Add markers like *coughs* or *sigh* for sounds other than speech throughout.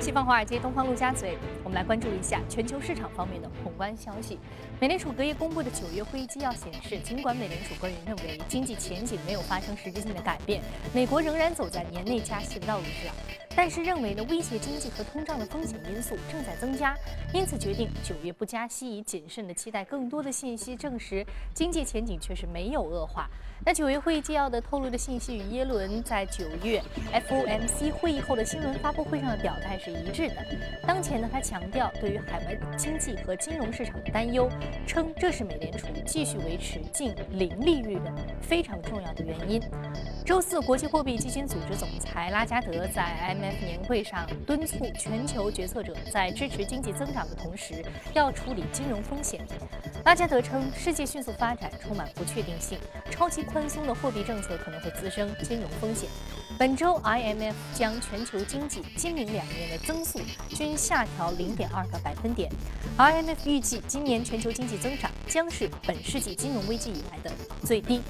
西方华尔街，东方陆家嘴，们来关注一下全球市场方面的宏观消息。美联储隔夜公布的九月会议纪要显示，尽管美联储官员认为经济前景没有发生实质性的改变，美国仍然走在年内加息的道路上。但是认为呢，威胁经济和通胀的风险因素正在增加，因此决定九月不加息，以谨慎的期待更多的信息证实经济前景确实没有恶化。那九月会议纪要的透露的信息与耶伦在九月 FOMC 会议后的新闻发布会上的表态是一致的。当前呢，他强强调对于海外经济和金融市场的担忧，称这是美联储继续维持近零利率的非常重要的原因。周四，国际货币基金组织总裁拉加德在 IMF 年会上敦促全球决策者在支持经济增长的同时，要处理金融风险。拉加德称，世界迅速发展充满不确定性，超级宽松的货币政策可能会滋生金融风险。本周，IMF 将全球经济今明两年的增速均下调零点二个百分点。IMF 预计，今年全球经济增长将是本世纪金融危机以来的最低。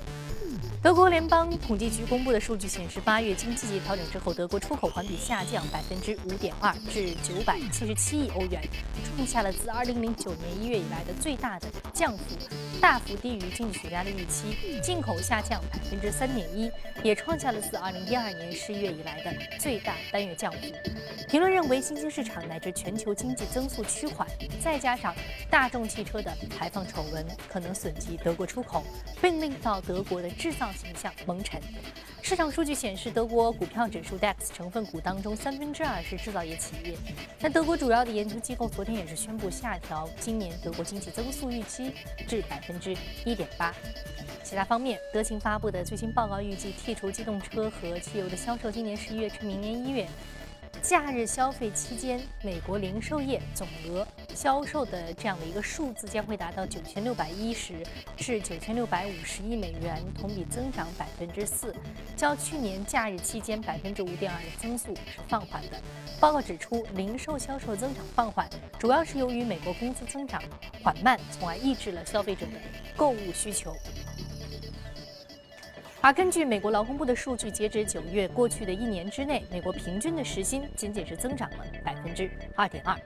德国联邦统计局公布的数据显示，八月经济调整之后，德国出口环比下降百分之五点二，至九百七十七亿欧元，创下了自二零零九年一月以来的最大的降幅，大幅低于经济学家的预期。进口下降百分之三点一，也创下了自二零一二年十一月以来的最大单月降幅。评论认为，新兴市场乃至全球经济增速趋缓，再加上大众汽车的排放丑闻，可能损及德国出口，并令到德国的制造。形象蒙尘。市场数据显示，德国股票指数 DAX 成分股当中三分之二是制造业企业。但德国主要的研究机构昨天也是宣布下调今年德国经济增速预期至百分之一点八。其他方面，德勤发布的最新报告预计，剔除机动车和汽油的销售，今年十一月至明年一月。假日消费期间，美国零售业总额销售的这样的一个数字将会达到九千六百一十至九千六百五十亿美元，同比增长百分之四，较去年假日期间百分之五点二的增速是放缓的。报告指出，零售销售增长放缓，主要是由于美国工资增长缓慢，从而抑制了消费者的购物需求。而根据美国劳工部的数据，截止九月，过去的一年之内，美国平均的时薪仅仅是增长了百分之二点二。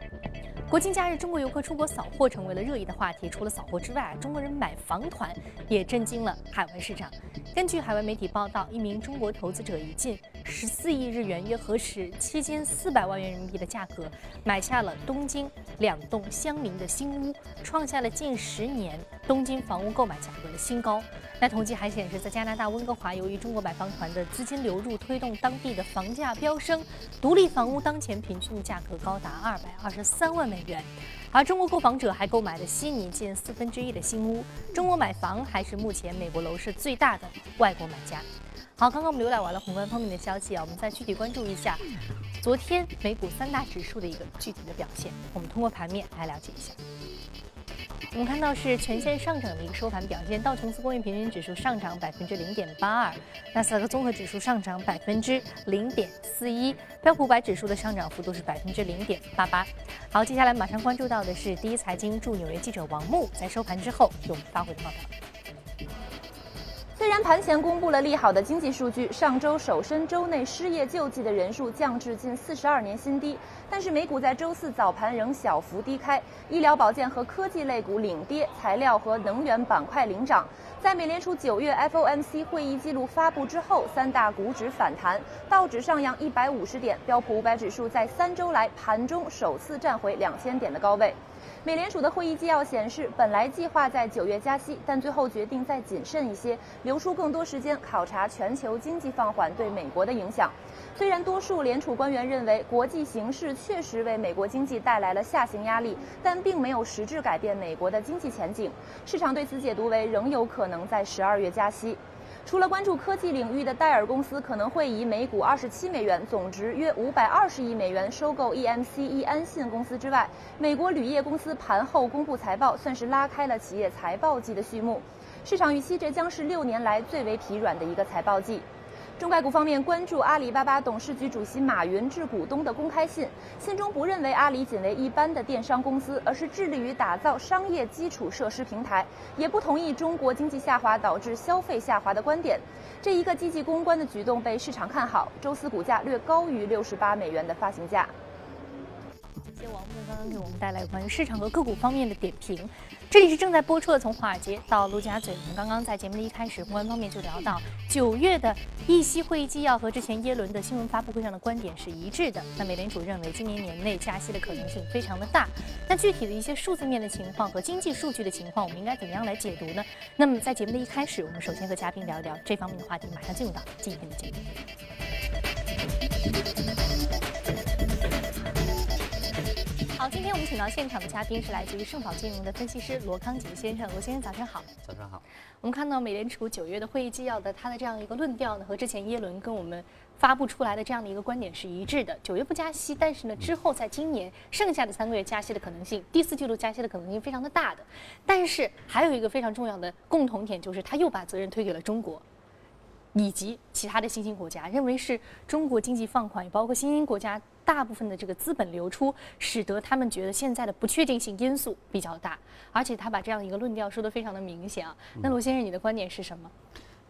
国庆假日，中国游客出国扫货成为了热议的话题。除了扫货之外，中国人买房团也震惊了海外市场。根据海外媒体报道，一名中国投资者一进十四亿日元（约合适七千四百万元人民币）的价格买下了东京两栋相邻的新屋，创下了近十年东京房屋购买价格的新高。那统计还显示，在加拿大温哥华，由于中国买房团的资金流入推动当地的房价飙升，独立房屋当前平均的价格高达二百二十三万美元。而中国购房者还购买了悉尼近四分之一的新屋。中国买房还是目前美国楼市最大的外国买家。好，刚刚我们浏览完了宏观方面的消息啊，我们再具体关注一下昨天美股三大指数的一个具体的表现。我们通过盘面来了解一下。我们看到是全线上涨的一个收盘表现，道琼斯工业平均指数上涨百分之零点八二，纳斯达克综合指数上涨百分之零点四一，标普五百指数的上涨幅度是百分之零点八八。好，接下来马上关注到的是第一财经驻纽约记者王木在收盘之后给我们发回的报道。虽然盘前公布了利好的经济数据，上周首申周内失业救济的人数降至近四十二年新低，但是美股在周四早盘仍小幅低开，医疗保健和科技类股领跌，材料和能源板块领涨。在美联储九月 FOMC 会议记录发布之后，三大股指反弹，道指上扬一百五十点，标普五百指数在三周来盘中首次站回两千点的高位。美联储的会议纪要显示，本来计划在九月加息，但最后决定再谨慎一些，留出更多时间考察全球经济放缓对美国的影响。虽然多数联储官员认为国际形势确实为美国经济带来了下行压力，但并没有实质改变美国的经济前景。市场对此解读为仍有可能在十二月加息。除了关注科技领域的戴尔公司可能会以每股二十七美元、总值约五百二十亿美元收购 EMC 安信公司之外，美国铝业公司盘后公布财报，算是拉开了企业财报季的序幕。市场预期这将是六年来最为疲软的一个财报季。中概股方面关注阿里巴巴董事局主席马云致股东的公开信，信中不认为阿里仅为一般的电商公司，而是致力于打造商业基础设施平台，也不同意中国经济下滑导致消费下滑的观点。这一个积极公关的举动被市场看好，周四股价略高于六十八美元的发行价。谢王木刚刚给我们带来关于市场和个股方面的点评。这里是正在播出的《从华尔街到陆家嘴》。我们刚刚在节目的一开始，公关方面就聊到，九月的议息会议纪要和之前耶伦的新闻发布会上的观点是一致的。那美联储认为今年年内加息的可能性非常的大。那具体的一些数字面的情况和经济数据的情况，我们应该怎么样来解读呢？那么在节目的一开始，我们首先和嘉宾聊一聊这方面的话题。马上进入到今天的节目。好，今天我们请到现场的嘉宾是来自于盛宝金融的分析师罗康杰先生。罗先生，早上好。早上好。我们看到美联储九月的会议纪要的，它的这样一个论调呢，和之前耶伦跟我们发布出来的这样的一个观点是一致的。九月不加息，但是呢，之后在今年剩下的三个月加息的可能性，第四季度加息的可能性非常的大的。但是还有一个非常重要的共同点，就是他又把责任推给了中国。以及其他的新兴国家认为是中国经济放缓，也包括新兴国家大部分的这个资本流出，使得他们觉得现在的不确定性因素比较大，而且他把这样一个论调说得非常的明显啊。那罗先生，你的观点是什么？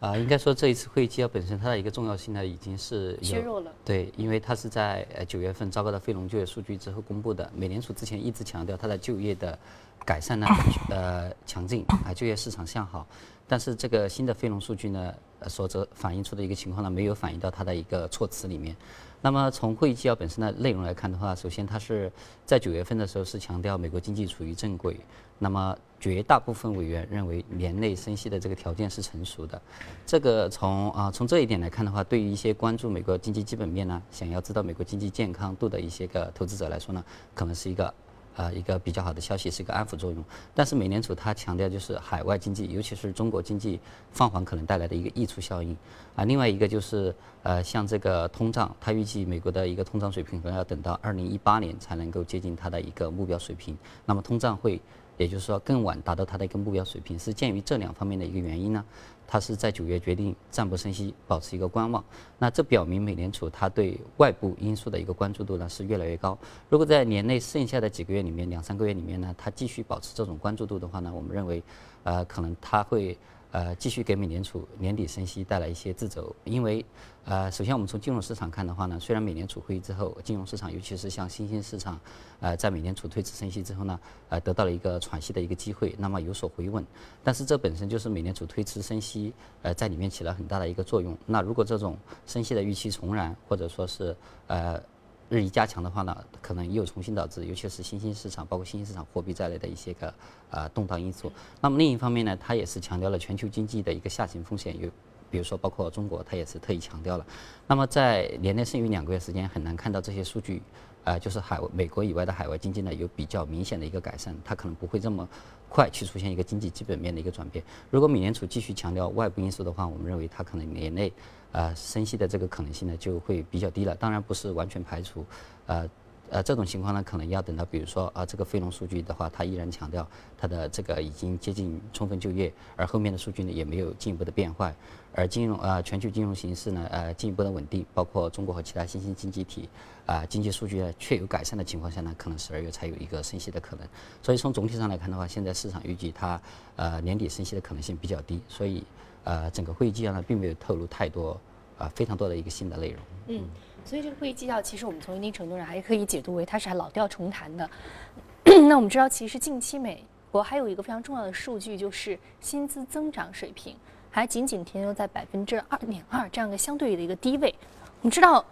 啊，应该说这一次会议纪要本身它的一个重要性呢，已经是削弱了。对，因为它是在呃九月份糟糕的非农就业数据之后公布的。美联储之前一直强调它的就业的改善呢，呃强劲啊，就业市场向好。但是这个新的非农数据呢，所则反映出的一个情况呢，没有反映到它的一个措辞里面。那么从会议纪要本身的内容来看的话，首先它是在九月份的时候是强调美国经济处于正轨。那么绝大部分委员认为年内升息的这个条件是成熟的。这个从啊从这一点来看的话，对于一些关注美国经济基本面呢，想要知道美国经济健康度的一些个投资者来说呢，可能是一个。啊，一个比较好的消息是一个安抚作用，但是美联储它强调就是海外经济，尤其是中国经济放缓可能带来的一个溢出效应。啊，另外一个就是呃，像这个通胀，它预计美国的一个通胀水平可能要等到二零一八年才能够接近它的一个目标水平。那么通胀会，也就是说更晚达到它的一个目标水平，是鉴于这两方面的一个原因呢？它是在九月决定暂不升息，保持一个观望。那这表明美联储它对外部因素的一个关注度呢是越来越高。如果在年内剩下的几个月里面，两三个月里面呢，它继续保持这种关注度的话呢，我们认为，呃，可能它会。呃，继续给美联储年底升息带来一些掣肘，因为，呃，首先我们从金融市场看的话呢，虽然美联储会议之后，金融市场尤其是像新兴市场，呃，在美联储推迟升息之后呢，呃，得到了一个喘息的一个机会，那么有所回稳，但是这本身就是美联储推迟升息，呃，在里面起了很大的一个作用。那如果这种升息的预期重燃，或者说是，呃。日益加强的话呢，可能又重新导致，尤其是新兴市场，包括新兴市场货币在内的一些个呃动荡因素。那么另一方面呢，它也是强调了全球经济的一个下行风险，有比如说包括中国，它也是特意强调了。那么在年内剩余两个月时间，很难看到这些数据，呃，就是海美国以外的海外经济呢有比较明显的一个改善，它可能不会这么快去出现一个经济基本面的一个转变。如果美联储继续强调外部因素的话，我们认为它可能年内。呃，升息的这个可能性呢就会比较低了。当然不是完全排除，呃，呃，这种情况呢可能要等到，比如说啊，这个非农数据的话，它依然强调它的这个已经接近充分就业，而后面的数据呢也没有进一步的变坏，而金融呃全球金融形势呢呃进一步的稳定，包括中国和其他新兴经济体啊经济数据呢确有改善的情况下呢，可能十二月才有一个升息的可能。所以从总体上来看的话，现在市场预计它呃年底升息的可能性比较低，所以。呃，整个会议纪要呢，并没有透露太多，啊，非常多的一个新的内容。嗯，所以这个会议纪要，其实我们从一定程度上还可以解读为它是还老调重弹的。那我们知道，其实近期美国还有一个非常重要的数据，就是薪资增长水平还仅仅停留在百分之二点二这样一个相对的一个低位。我们知道，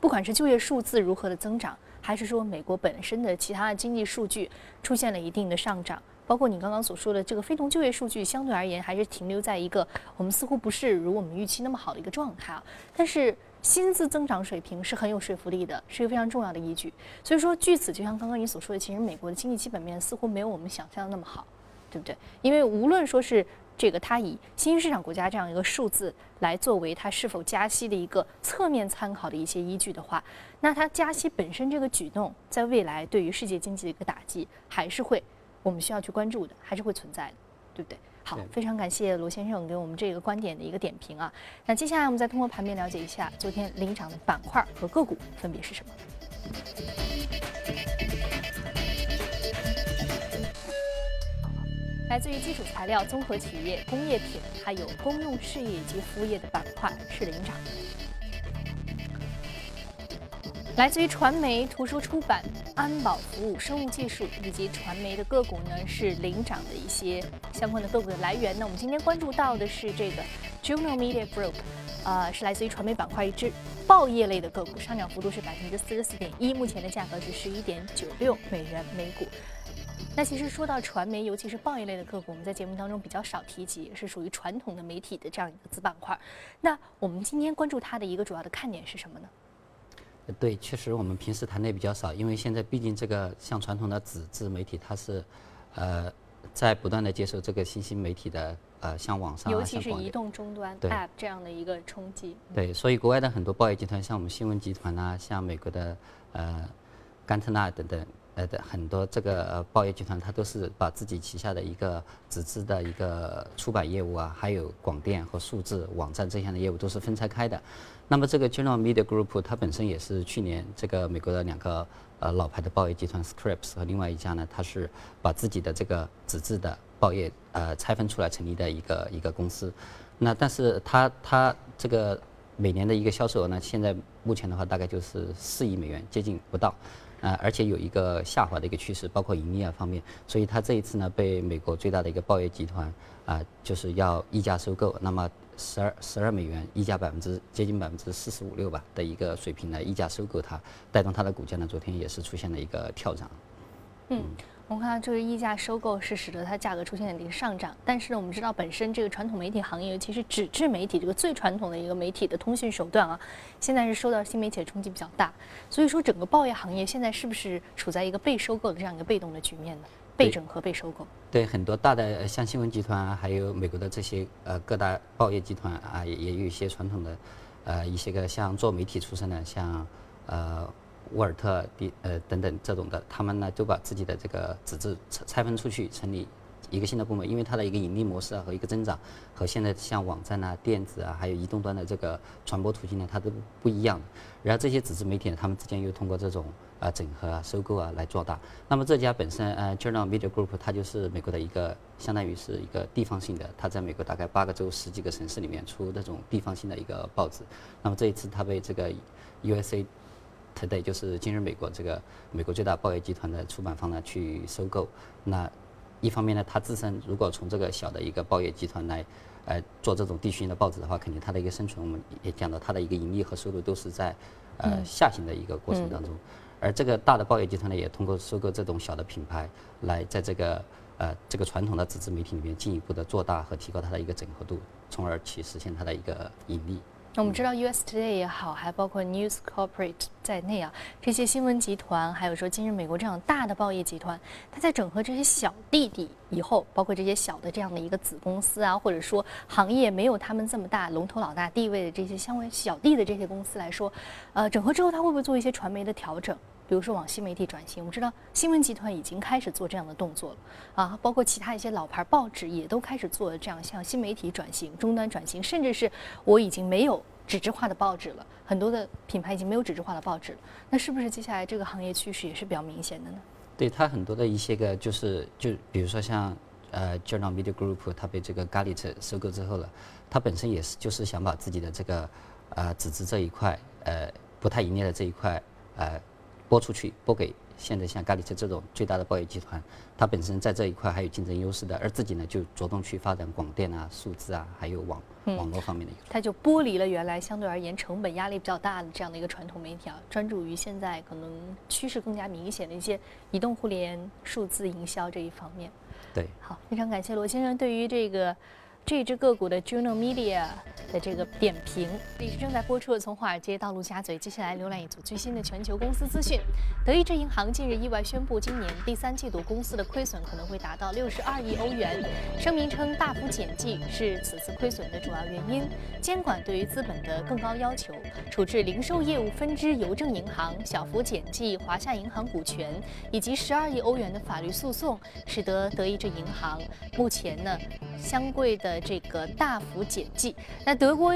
不管是就业数字如何的增长，还是说美国本身的其他的经济数据出现了一定的上涨。包括你刚刚所说的这个非农就业数据，相对而言还是停留在一个我们似乎不是如我们预期那么好的一个状态啊。但是薪资增长水平是很有说服力的，是一个非常重要的依据。所以说，据此就像刚刚你所说的，其实美国的经济基本面似乎没有我们想象的那么好，对不对？因为无论说是这个它以新兴市场国家这样一个数字来作为它是否加息的一个侧面参考的一些依据的话，那它加息本身这个举动，在未来对于世界经济的一个打击还是会。我们需要去关注的还是会存在的，对不对？好，非常感谢罗先生给我们这个观点的一个点评啊。那接下来我们再通过盘面了解一下昨天领涨的板块和个股分别是什么。来自于基础材料、综合企业、工业品，还有公用事业以及服务业的板块是领涨。来自于传媒、图书出版、安保服务、生物技术以及传媒的个股呢，是领涨的一些相关的个股的来源。那我们今天关注到的是这个 Juno Media Group，呃，是来自于传媒板块一支报业类的个股，上涨幅度是百分之四十四点一，目前的价格是十一点九六美元每股。那其实说到传媒，尤其是报业类的个股，我们在节目当中比较少提及，是属于传统的媒体的这样一个子板块。那我们今天关注它的一个主要的看点是什么呢？对，确实我们平时谈的也比较少，因为现在毕竟这个像传统的纸质媒体，它是，呃，在不断的接受这个新兴媒体的呃，像网上，尤其是移动终端 App 这样的一个冲击。对，所以国外的很多报业集团，像我们新闻集团啊，像美国的呃，甘特纳等等。呃的很多这个呃报业集团，它都是把自己旗下的一个纸质的一个出版业务啊，还有广电和数字网站这样的业务都是分拆开的。那么这个 General Media Group 它本身也是去年这个美国的两个呃老牌的报业集团 Scripps 和另外一家呢，它是把自己的这个纸质的报业呃拆分出来成立的一个一个公司。那但是它它这个每年的一个销售额呢，现在目前的话大概就是四亿美元，接近不到。啊，而且有一个下滑的一个趋势，包括盈利啊方面，所以它这一次呢被美国最大的一个报业集团啊，就是要溢价收购，那么十二十二美元溢价百分之接近百分之四十五六吧的一个水平来溢价收购它，带动它的股价呢昨天也是出现了一个跳涨。嗯。我们看到这个溢价收购是使得它价格出现了一个上涨，但是呢，我们知道本身这个传统媒体行业，尤其是纸质媒体这个最传统的一个媒体的通讯手段啊，现在是受到新媒体的冲击比较大。所以说，整个报业行业现在是不是处在一个被收购的这样一个被动的局面呢？被整合、被收购？对，很多大的像新闻集团啊，还有美国的这些呃各大报业集团啊，也也有一些传统的呃一些个像做媒体出身的，像呃。沃尔特、迪呃等等这种的，他们呢就把自己的这个纸质拆拆分出去，成立一个新的部门，因为它的一个盈利模式啊和一个增长，和现在像网站啊、电子啊，还有移动端的这个传播途径呢，它都不一样。然后这些纸质媒体呢，他们之间又通过这种啊整合啊、收购啊来做大。那么这家本身呃 Journal Media Group，它就是美国的一个相当于是一个地方性的，它在美国大概八个州、十几个城市里面出那种地方性的一个报纸。那么这一次它被这个 USA。Today 就是今日美国这个美国最大报业集团的出版方呢去收购，那一方面呢，它自身如果从这个小的一个报业集团来，呃做这种地区性的报纸的话，肯定它的一个生存，我们也讲到它的一个盈利和收入都是在呃下行的一个过程当中，而这个大的报业集团呢，也通过收购这种小的品牌，来在这个呃这个传统的纸质媒体里面进一步的做大和提高它的一个整合度，从而去实现它的一个盈利。那我们知道，US Today 也好，还包括 News Corporate 在内啊，这些新闻集团，还有说今日美国这样大的报业集团，它在整合这些小弟弟以后，包括这些小的这样的一个子公司啊，或者说行业没有他们这么大龙头老大地位的这些相关小弟的这些公司来说，呃，整合之后，它会不会做一些传媒的调整？比如说往新媒体转型，我们知道新闻集团已经开始做这样的动作了啊，包括其他一些老牌报纸也都开始做这样向新媒体转型、终端转型，甚至是我已经没有纸质化的报纸了，很多的品牌已经没有纸质化的报纸了。那是不是接下来这个行业趋势也是比较明显的呢？对它很多的一些个就是就比如说像呃 Journal Media Group，它被这个 galit 收购之后了，它本身也是就是想把自己的这个呃纸质这一块呃不太营业的这一块呃。拨出去，拨给现在像咖喱车这种最大的报业集团，它本身在这一块还有竞争优势的，而自己呢就着重去发展广电啊、数字啊，还有网网络方面的。它就剥离了原来相对而言成本压力比较大的这样的一个传统媒体啊，专注于现在可能趋势更加明显的一些移动互联、数字营销这一方面。对，好，非常感谢罗先生对于这个。这只个股的 Juno Media 的这个点评，这是正在播出的。从华尔街到陆家嘴，接下来浏览一组最新的全球公司资讯。德意志银行近日意外宣布，今年第三季度公司的亏损可能会达到六十二亿欧元。声明称，大幅减记是此次亏损的主要原因。监管对于资本的更高要求，处置零售业务分支邮政银行，小幅减记华夏银行股权，以及十二亿欧元的法律诉讼，使得德意志银行目前呢相对的。这个大幅减记，那德国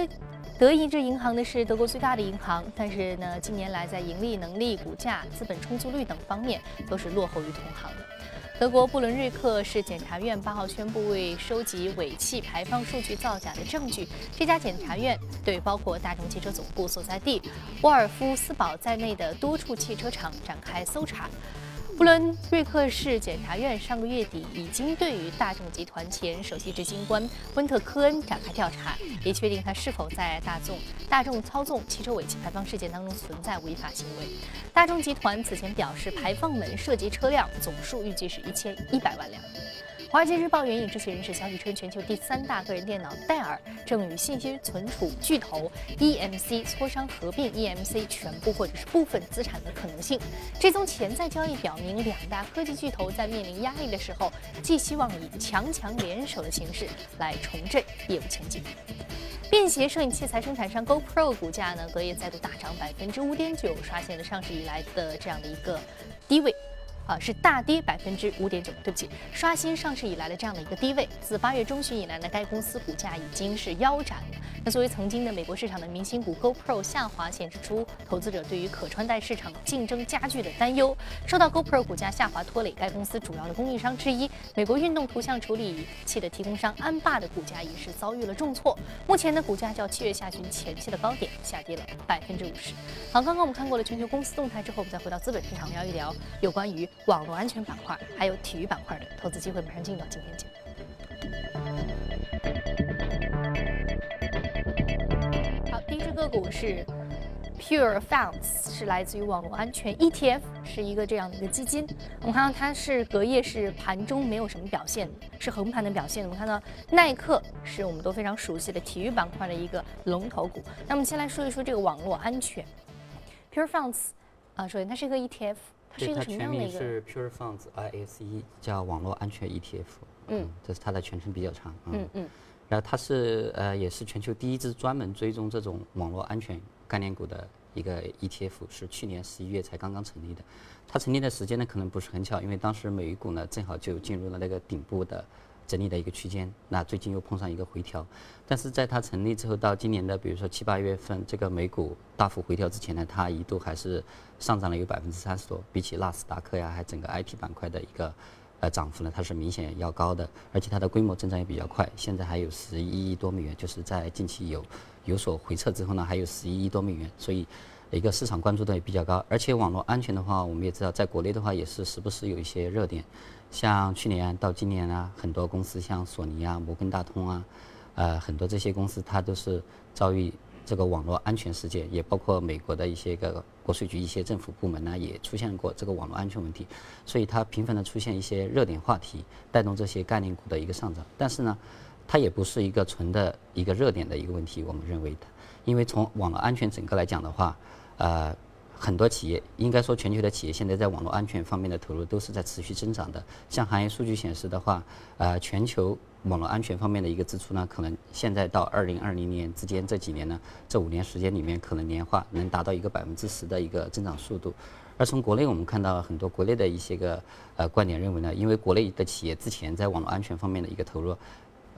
德意志银行呢是德国最大的银行，但是呢近年来在盈利能力、股价、资本充足率等方面都是落后于同行的。德国布伦瑞克市检察院八号宣布，为收集尾气排放数据造假的证据，这家检察院对包括大众汽车总部所在地沃尔夫斯堡在内的多处汽车厂展开搜查。布伦瑞克市检察院上个月底已经对于大众集团前首席执行官温特科恩展开调查，以确定他是否在大众大众操纵汽车尾气排放事件当中存在违法行为。大众集团此前表示，排放门涉及车辆总数预计是一千一百万辆。华尔街日报援引知情人士消息称，全球第三大个人电脑戴尔正与信息存储巨头 EMC 磋商合并 EMC 全部或者是部分资产的可能性。这宗潜在交易表明，两大科技巨头在面临压力的时候，既希望以强强联手的形式来重振业务前景。便携摄影器材生产商 GoPro 股价呢，隔夜再度大涨百分之五点九，刷新了上市以来的这样的一个低位。啊，是大跌百分之五点九，对不起，刷新上市以来的这样的一个低位。自八月中旬以来呢，该公司股价已经是腰斩了。那作为曾经的美国市场的明星股，GoPro 下滑显示出投资者对于可穿戴市场竞争加剧的担忧。受到 GoPro 股价下滑拖累，该公司主要的供应商之一美国运动图像处理器的提供商安霸的股价也是遭遇了重挫。目前的股价较七月下旬前期的高点下跌了百分之五十。好，刚刚我们看过了全球公司动态之后，我们再回到资本市场聊一聊有关于。网络安全板块还有体育板块的投资机会，马上进入到今天节目。个股是 Pure Funds，是来自于网络安全 ETF，是一个这样的一个基金。我们看到它是隔夜是盘中没有什么表现，是横盘的表现。我们看到耐克是我们都非常熟悉的体育板块的一个龙头股。那么先来说一说这个网络安全 Pure Funds，啊，首先它是一个 ETF。它是一个什么样的一个是 Pure Funds ISE，叫网络安全 ETF。嗯，这是它的全称比较长。嗯嗯。然后它是呃，也是全球第一支专门追踪这种网络安全概念股的一个 ETF，是去年十一月才刚刚成立的。它成立的时间呢，可能不是很巧，因为当时美股呢正好就进入了那个顶部的。整理的一个区间，那最近又碰上一个回调，但是在它成立之后到今年的比如说七八月份，这个美股大幅回调之前呢，它一度还是上涨了有百分之三十多，比起纳斯达克呀，还整个 IT 板块的一个呃涨幅呢，它是明显要高的，而且它的规模增长也比较快，现在还有十一亿多美元，就是在近期有有所回撤之后呢，还有十一亿多美元，所以一个市场关注度也比较高，而且网络安全的话，我们也知道，在国内的话也是时不时有一些热点。像去年到今年啊，很多公司像索尼啊、摩根大通啊，呃，很多这些公司它都是遭遇这个网络安全事件，也包括美国的一些个国税局一些政府部门呢，也出现过这个网络安全问题，所以它频繁的出现一些热点话题，带动这些概念股的一个上涨。但是呢，它也不是一个纯的一个热点的一个问题，我们认为的，因为从网络安全整个来讲的话，呃。很多企业，应该说全球的企业现在在网络安全方面的投入都是在持续增长的。像行业数据显示的话，呃，全球网络安全方面的一个支出呢，可能现在到二零二零年之间这几年呢，这五年时间里面，可能年化能达到一个百分之十的一个增长速度。而从国内我们看到很多国内的一些个呃观点认为呢，因为国内的企业之前在网络安全方面的一个投入，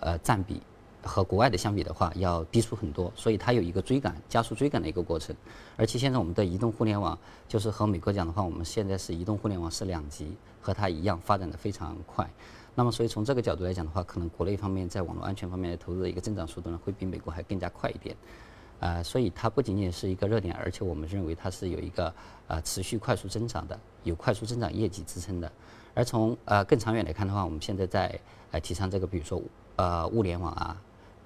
呃，占比。和国外的相比的话，要低出很多，所以它有一个追赶、加速追赶的一个过程。而且现在我们的移动互联网，就是和美国讲的话，我们现在是移动互联网是两极，和它一样发展的非常快。那么，所以从这个角度来讲的话，可能国内方面在网络安全方面的投入的一个增长速度呢，会比美国还更加快一点。呃，所以它不仅仅是一个热点，而且我们认为它是有一个呃持续快速增长的，有快速增长业绩支撑的。而从呃更长远来看的话，我们现在在呃提倡这个，比如说呃物联网啊。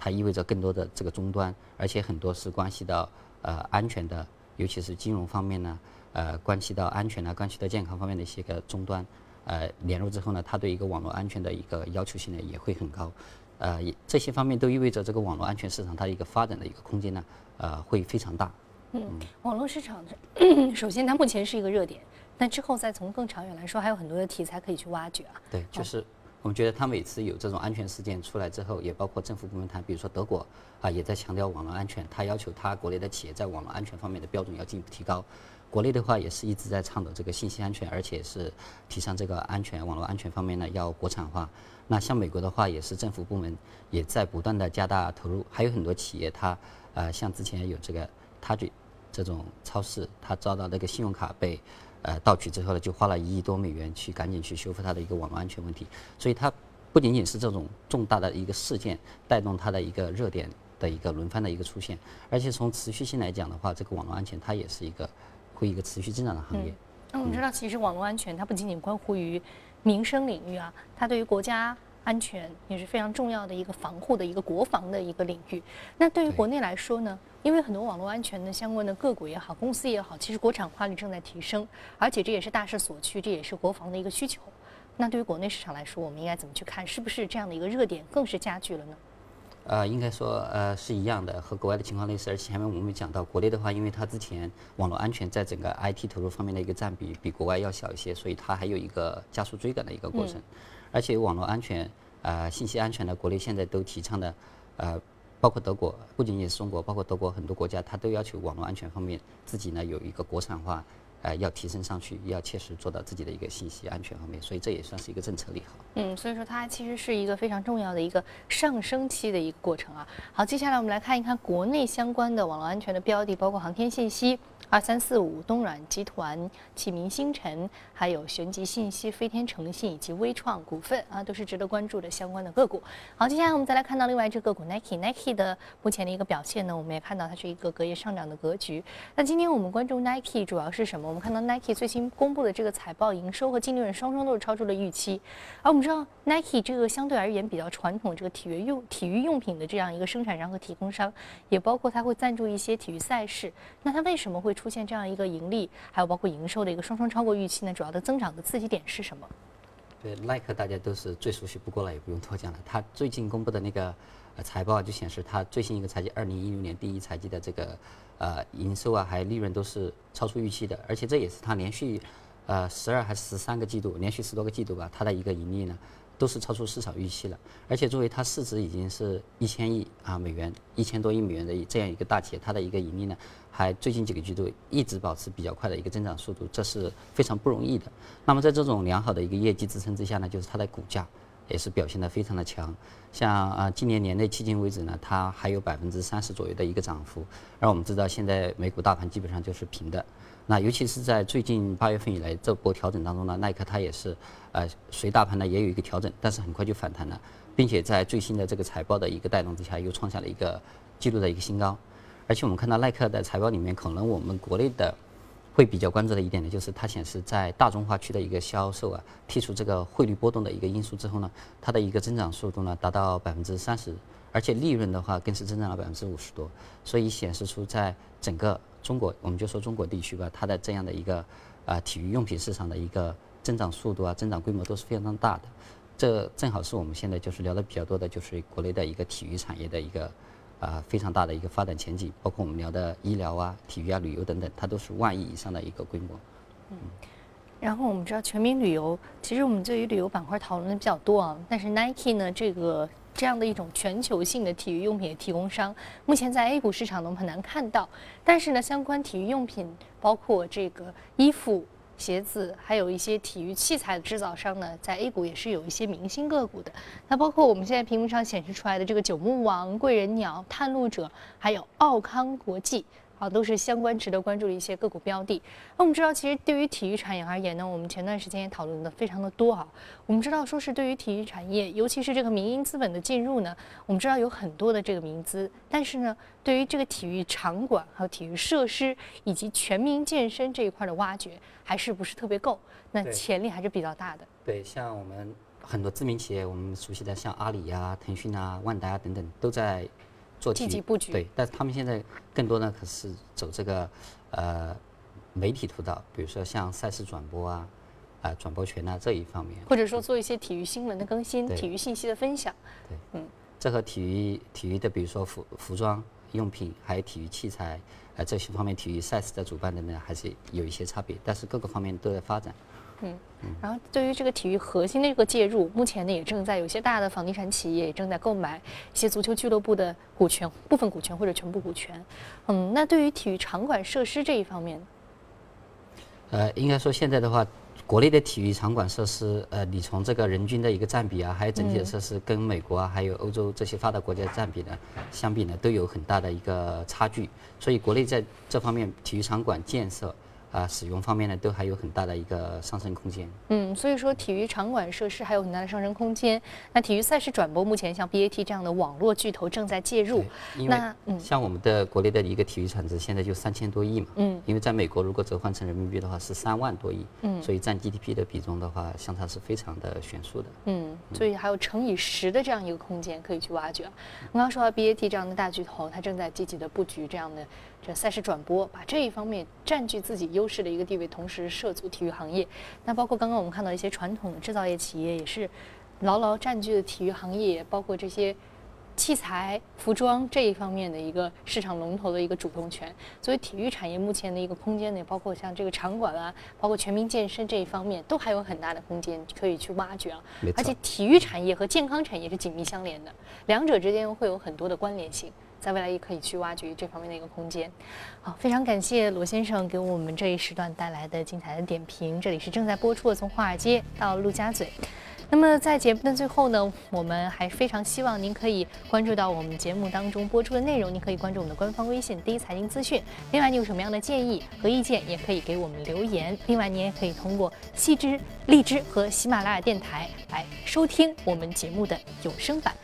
它意味着更多的这个终端，而且很多是关系到呃安全的，尤其是金融方面呢，呃关系到安全呢，关系到健康方面的一些个终端，呃连入之后呢，它对一个网络安全的一个要求性呢也会很高，呃这些方面都意味着这个网络安全市场它的一个发展的一个空间呢，呃会非常大。嗯，网络市场 *coughs* 首先它目前是一个热点，但之后再从更长远来说，还有很多的题材可以去挖掘啊。对，就是。我们觉得，他每次有这种安全事件出来之后，也包括政府部门谈，比如说德国啊，也在强调网络安全，他要求他国内的企业在网络安全方面的标准要进一步提高。国内的话，也是一直在倡导这个信息安全，而且是提倡这个安全网络安全方面呢要国产化。那像美国的话，也是政府部门也在不断的加大投入，还有很多企业它呃，像之前有这个他就这种超市，它遭到那个信用卡被呃盗取之后呢，就花了一亿多美元去赶紧去修复它的一个网络安全问题。所以它不仅仅是这种重大的一个事件带动它的一个热点的一个轮番的一个出现，而且从持续性来讲的话，这个网络安全它也是一个会一个持续增长的行业。那我们知道，其实网络安全它不仅仅关乎于民生领域啊，它对于国家。安全也是非常重要的一个防护的一个国防的一个领域。那对于国内来说呢？因为很多网络安全的相关的个股也好，公司也好，其实国产化率正在提升，而且这也是大势所趋，这也是国防的一个需求。那对于国内市场来说，我们应该怎么去看？是不是这样的一个热点更是加剧了呢？呃，应该说呃是一样的，和国外的情况类似。而且前面我们讲到，国内的话，因为它之前网络安全在整个 IT 投入方面的一个占比比国外要小一些，所以它还有一个加速追赶的一个过程。而且网络安全，呃，信息安全呢，国内现在都提倡的，呃，包括德国，不仅仅是中国，包括德国很多国家，它都要求网络安全方面自己呢有一个国产化。呃，要提升上去，要切实做到自己的一个信息安全方面，所以这也算是一个政策利好。嗯，所以说它其实是一个非常重要的一个上升期的一个过程啊。好，接下来我们来看一看国内相关的网络安全的标的，包括航天信息、二三四五、东软集团、启明星辰，还有玄极信息、飞天诚信以及微创股份啊，都是值得关注的相关的个股。好，接下来我们再来看到另外一只个股 Nike，Nike 的目前的一个表现呢，我们也看到它是一个隔夜上涨的格局。那今天我们关注 Nike 主要是什么？我们看到 Nike 最新公布的这个财报，营收和净利润双双都是超出了预期。而我们知道，Nike 这个相对而言比较传统这个体育用体育用品的这样一个生产商和提供商，也包括它会赞助一些体育赛事。那它为什么会出现这样一个盈利，还有包括营收的一个双双超过预期呢？主要的增长的刺激点是什么？对，耐克大家都是最熟悉不过了，也不用多讲了。它最近公布的那个财报就显示，它最新一个财季，二零一六年第一财季的这个。呃，营收啊，还有利润都是超出预期的，而且这也是它连续，呃，十二还是十三个季度，连续十多个季度吧，它的一个盈利呢，都是超出市场预期了。而且作为它市值已经是一千亿啊美元，一千多亿美元的这样一个大企业，它的一个盈利呢，还最近几个季度一直保持比较快的一个增长速度，这是非常不容易的。那么在这种良好的一个业绩支撑之下呢，就是它的股价。也是表现得非常的强，像啊今年年内迄今为止呢，它还有百分之三十左右的一个涨幅。而我们知道现在美股大盘基本上就是平的，那尤其是在最近八月份以来这波调整当中呢，耐克它也是呃随大盘呢也有一个调整，但是很快就反弹了，并且在最新的这个财报的一个带动之下，又创下了一个记录的一个新高。而且我们看到耐克的财报里面，可能我们国内的。会比较关注的一点呢，就是它显示在大中华区的一个销售啊，剔除这个汇率波动的一个因素之后呢，它的一个增长速度呢达到百分之三十，而且利润的话更是增长了百分之五十多，所以显示出在整个中国，我们就说中国地区吧，它的这样的一个啊体育用品市场的一个增长速度啊，增长规模都是非常大的，这正好是我们现在就是聊的比较多的，就是国内的一个体育产业的一个。啊，非常大的一个发展前景，包括我们聊的医疗啊、体育啊、旅游等等，它都是万亿以上的一个规模。嗯，然后我们知道全民旅游，其实我们对于旅游板块讨论的比较多啊，但是 Nike 呢，这个这样的一种全球性的体育用品的提供商，目前在 A 股市场呢很难看到，但是呢，相关体育用品，包括这个衣服。鞋子还有一些体育器材的制造商呢，在 A 股也是有一些明星个股的。那包括我们现在屏幕上显示出来的这个九牧王、贵人鸟、探路者，还有奥康国际。啊，都是相关值得关注的一些个股标的。那我们知道，其实对于体育产业而言呢，我们前段时间也讨论的非常的多啊。我们知道，说是对于体育产业，尤其是这个民营资本的进入呢，我们知道有很多的这个民资，但是呢，对于这个体育场馆还有体育设施以及全民健身这一块的挖掘，还是不是特别够？那潜力还是比较大的。对，像我们很多知名企业，我们熟悉的像阿里呀、腾讯啊、万达啊等等，都在。做积极布局，对，但是他们现在更多呢，可是走这个呃媒体通道，比如说像赛事转播啊，啊转播权啊这一方面，或者说做一些体育新闻的更新、体育信息的分享。对，嗯，这和体育体育的，比如说服服装用品，还有体育器材，呃这些方面体育赛事的主办等等，还是有一些差别，但是各个方面都在发展。嗯，然后对于这个体育核心的一个介入，目前呢也正在有些大的房地产企业也正在购买一些足球俱乐部的股权，部分股权或者全部股权。嗯，那对于体育场馆设施这一方面，呃，应该说现在的话，国内的体育场馆设施，呃，你从这个人均的一个占比啊，还有整体的设施，跟美国啊，还有欧洲这些发达国家的占比呢，相比呢，都有很大的一个差距。所以国内在这方面体育场馆建设。啊，使用方面呢，都还有很大的一个上升空间。嗯，所以说体育场馆设施还有很大的上升空间。那体育赛事转播，目前像 BAT 这样的网络巨头正在介入。那嗯，像我们的国内的一个体育产值现在就三千多亿嘛。嗯。因为在美国，如果折换成人民币的话是三万多亿。嗯。所以占 GDP 的比重的话，相差是非常的悬殊的。嗯。所以还有乘以十的这样一个空间可以去挖掘。刚刚说到 BAT 这样的大巨头，它正在积极的布局这样的。这赛事转播，把这一方面占据自己优势的一个地位，同时涉足体育行业。那包括刚刚我们看到一些传统的制造业企业，也是牢牢占据了体育行业，包括这些器材、服装这一方面的一个市场龙头的一个主动权。所以体育产业目前的一个空间呢，包括像这个场馆啊，包括全民健身这一方面，都还有很大的空间可以去挖掘啊。而且体育产业和健康产业是紧密相连的，两者之间会有很多的关联性。在未来也可以去挖掘这方面的一个空间。好，非常感谢罗先生给我们这一时段带来的精彩的点评。这里是正在播出的《从华尔街到陆家嘴》。那么在节目的最后呢，我们还非常希望您可以关注到我们节目当中播出的内容。您可以关注我们的官方微信“第一财经资讯”。另外，你有什么样的建议和意见，也可以给我们留言。另外，您也可以通过细枝、荔枝和喜马拉雅电台来收听我们节目的有声版。